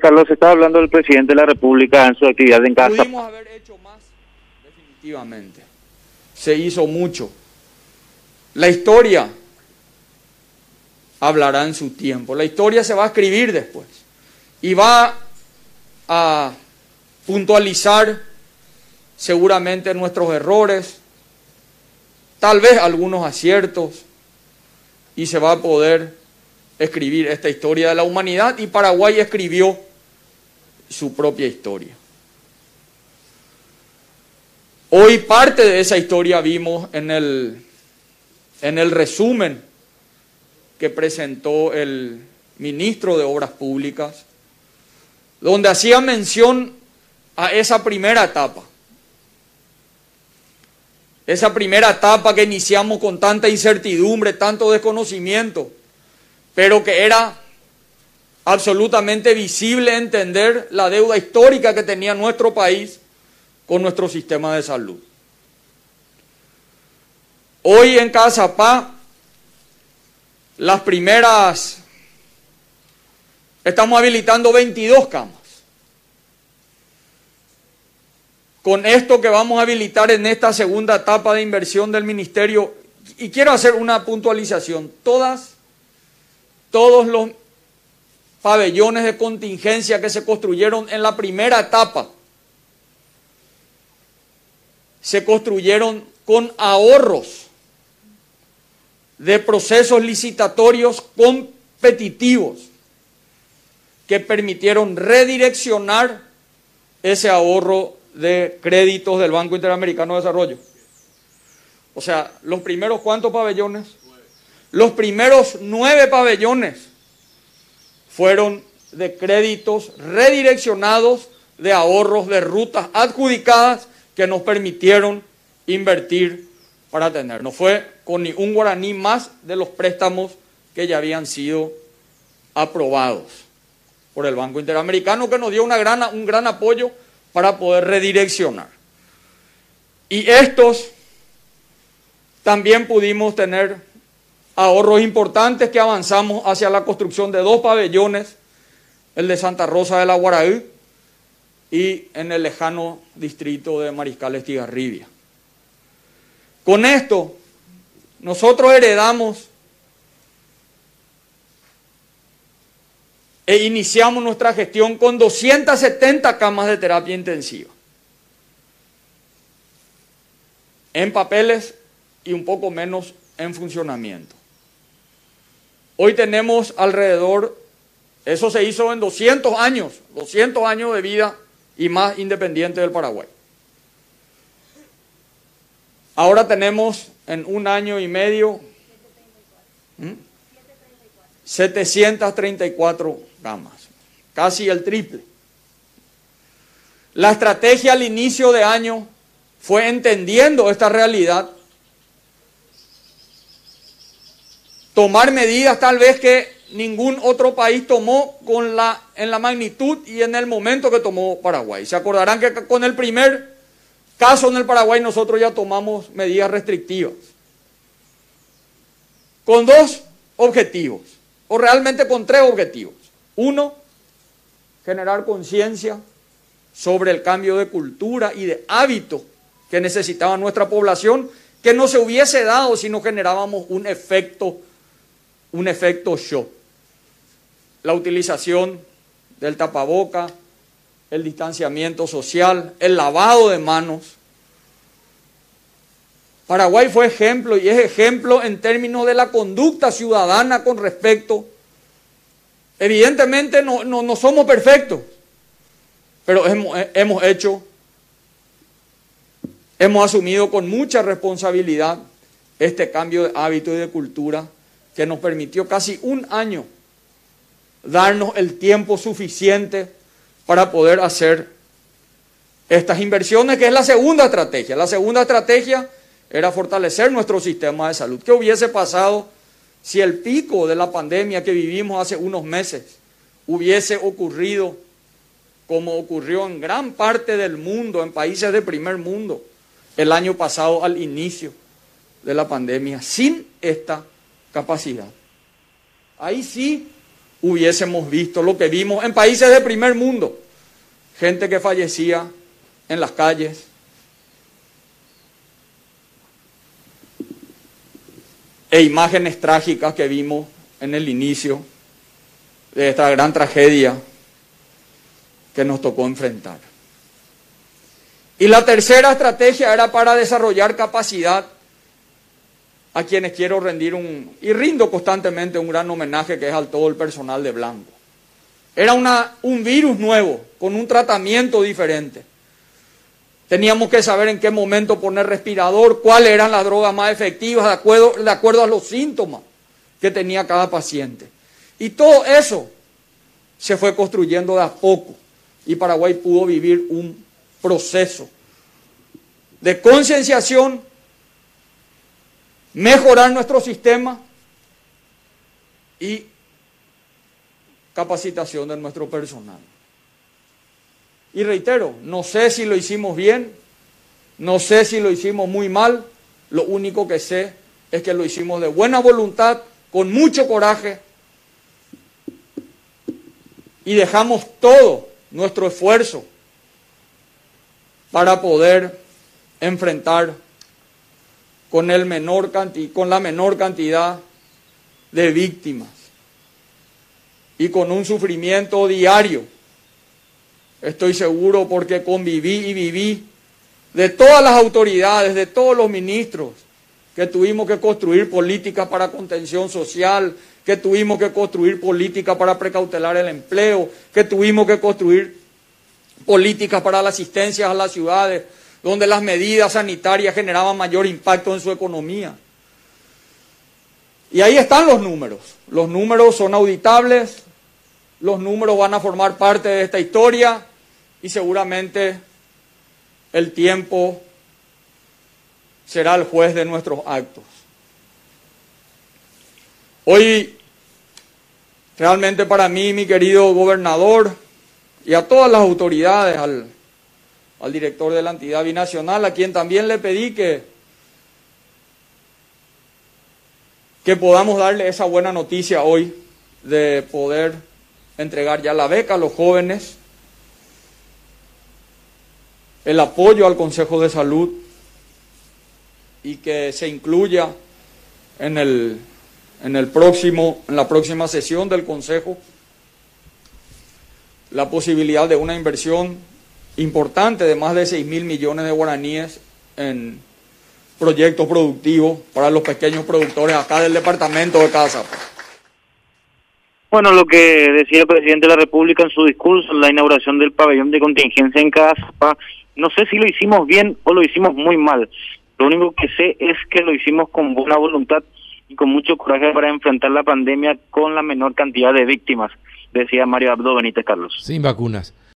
Carlos. Estaba hablando del presidente de la República en su actividad en casa. Pudimos haber hecho más, definitivamente. Se hizo mucho. La historia hablará en su tiempo. La historia se va a escribir después. Y va a puntualizar seguramente nuestros errores, tal vez algunos aciertos, y se va a poder escribir esta historia de la humanidad y Paraguay escribió su propia historia. Hoy parte de esa historia vimos en el, en el resumen que presentó el ministro de Obras Públicas, donde hacía mención a esa primera etapa. Esa primera etapa que iniciamos con tanta incertidumbre, tanto desconocimiento pero que era absolutamente visible entender la deuda histórica que tenía nuestro país con nuestro sistema de salud. Hoy en Casapá, las primeras, estamos habilitando 22 camas. Con esto que vamos a habilitar en esta segunda etapa de inversión del ministerio, y quiero hacer una puntualización, todas todos los pabellones de contingencia que se construyeron en la primera etapa se construyeron con ahorros de procesos licitatorios competitivos que permitieron redireccionar ese ahorro de créditos del Banco Interamericano de Desarrollo. O sea, los primeros cuántos pabellones? Los primeros nueve pabellones fueron de créditos redireccionados de ahorros de rutas adjudicadas que nos permitieron invertir para tener. No fue con ni un guaraní más de los préstamos que ya habían sido aprobados por el Banco Interamericano que nos dio un gran apoyo para poder redireccionar. Y estos también pudimos tener ahorros importantes que avanzamos hacia la construcción de dos pabellones, el de Santa Rosa de la Guaraí y en el lejano distrito de Mariscal Estigarribia. Con esto, nosotros heredamos e iniciamos nuestra gestión con 270 camas de terapia intensiva. En papeles y un poco menos en funcionamiento. Hoy tenemos alrededor, eso se hizo en 200 años, 200 años de vida y más independiente del Paraguay. Ahora tenemos en un año y medio 734 gamas, casi el triple. La estrategia al inicio de año fue entendiendo esta realidad tomar medidas tal vez que ningún otro país tomó con la, en la magnitud y en el momento que tomó Paraguay. Se acordarán que con el primer caso en el Paraguay nosotros ya tomamos medidas restrictivas. Con dos objetivos, o realmente con tres objetivos. Uno, generar conciencia sobre el cambio de cultura y de hábito que necesitaba nuestra población, que no se hubiese dado si no generábamos un efecto un efecto show. La utilización del tapaboca, el distanciamiento social, el lavado de manos. Paraguay fue ejemplo y es ejemplo en términos de la conducta ciudadana con respecto. Evidentemente no, no, somos perfectos, pero hemos, hemos hecho, hemos asumido con mucha responsabilidad este cambio de hábito y de cultura que nos permitió casi un año darnos el tiempo suficiente para poder hacer estas inversiones, que es la segunda estrategia. La segunda estrategia era fortalecer nuestro sistema de salud. ¿Qué hubiese pasado si el pico de la pandemia que vivimos hace unos meses hubiese ocurrido como ocurrió en gran parte del mundo, en países de primer mundo, el año pasado al inicio de la pandemia, sin esta capacidad. Ahí sí hubiésemos visto lo que vimos en países de primer mundo. Gente que fallecía en las calles. E imágenes trágicas que vimos en el inicio de esta gran tragedia que nos tocó enfrentar. Y la tercera estrategia era para desarrollar capacidad a quienes quiero rendir un, y rindo constantemente un gran homenaje que es al todo el personal de Blanco. Era una, un virus nuevo, con un tratamiento diferente. Teníamos que saber en qué momento poner respirador, cuáles eran las drogas más efectivas, de acuerdo, de acuerdo a los síntomas que tenía cada paciente. Y todo eso se fue construyendo de a poco. Y Paraguay pudo vivir un proceso de concienciación mejorar nuestro sistema y capacitación de nuestro personal. Y reitero, no sé si lo hicimos bien, no sé si lo hicimos muy mal, lo único que sé es que lo hicimos de buena voluntad, con mucho coraje, y dejamos todo nuestro esfuerzo para poder enfrentar con, el menor con la menor cantidad de víctimas y con un sufrimiento diario. Estoy seguro porque conviví y viví de todas las autoridades, de todos los ministros, que tuvimos que construir políticas para contención social, que tuvimos que construir políticas para precautelar el empleo, que tuvimos que construir políticas para la asistencia a las ciudades, donde las medidas sanitarias generaban mayor impacto en su economía. Y ahí están los números. Los números son auditables, los números van a formar parte de esta historia y seguramente el tiempo será el juez de nuestros actos. Hoy, realmente para mí, mi querido gobernador, y a todas las autoridades, al al director de la entidad binacional, a quien también le pedí que, que podamos darle esa buena noticia hoy de poder entregar ya la beca a los jóvenes, el apoyo al Consejo de Salud y que se incluya en el, en el próximo, en la próxima sesión del Consejo la posibilidad de una inversión importante de más de 6 mil millones de guaraníes en proyectos productivos para los pequeños productores acá del departamento de Casa. Bueno, lo que decía el presidente de la República en su discurso en la inauguración del pabellón de contingencia en Casapa, no sé si lo hicimos bien o lo hicimos muy mal. Lo único que sé es que lo hicimos con buena voluntad y con mucho coraje para enfrentar la pandemia con la menor cantidad de víctimas, decía Mario Abdo Benítez Carlos. Sin vacunas.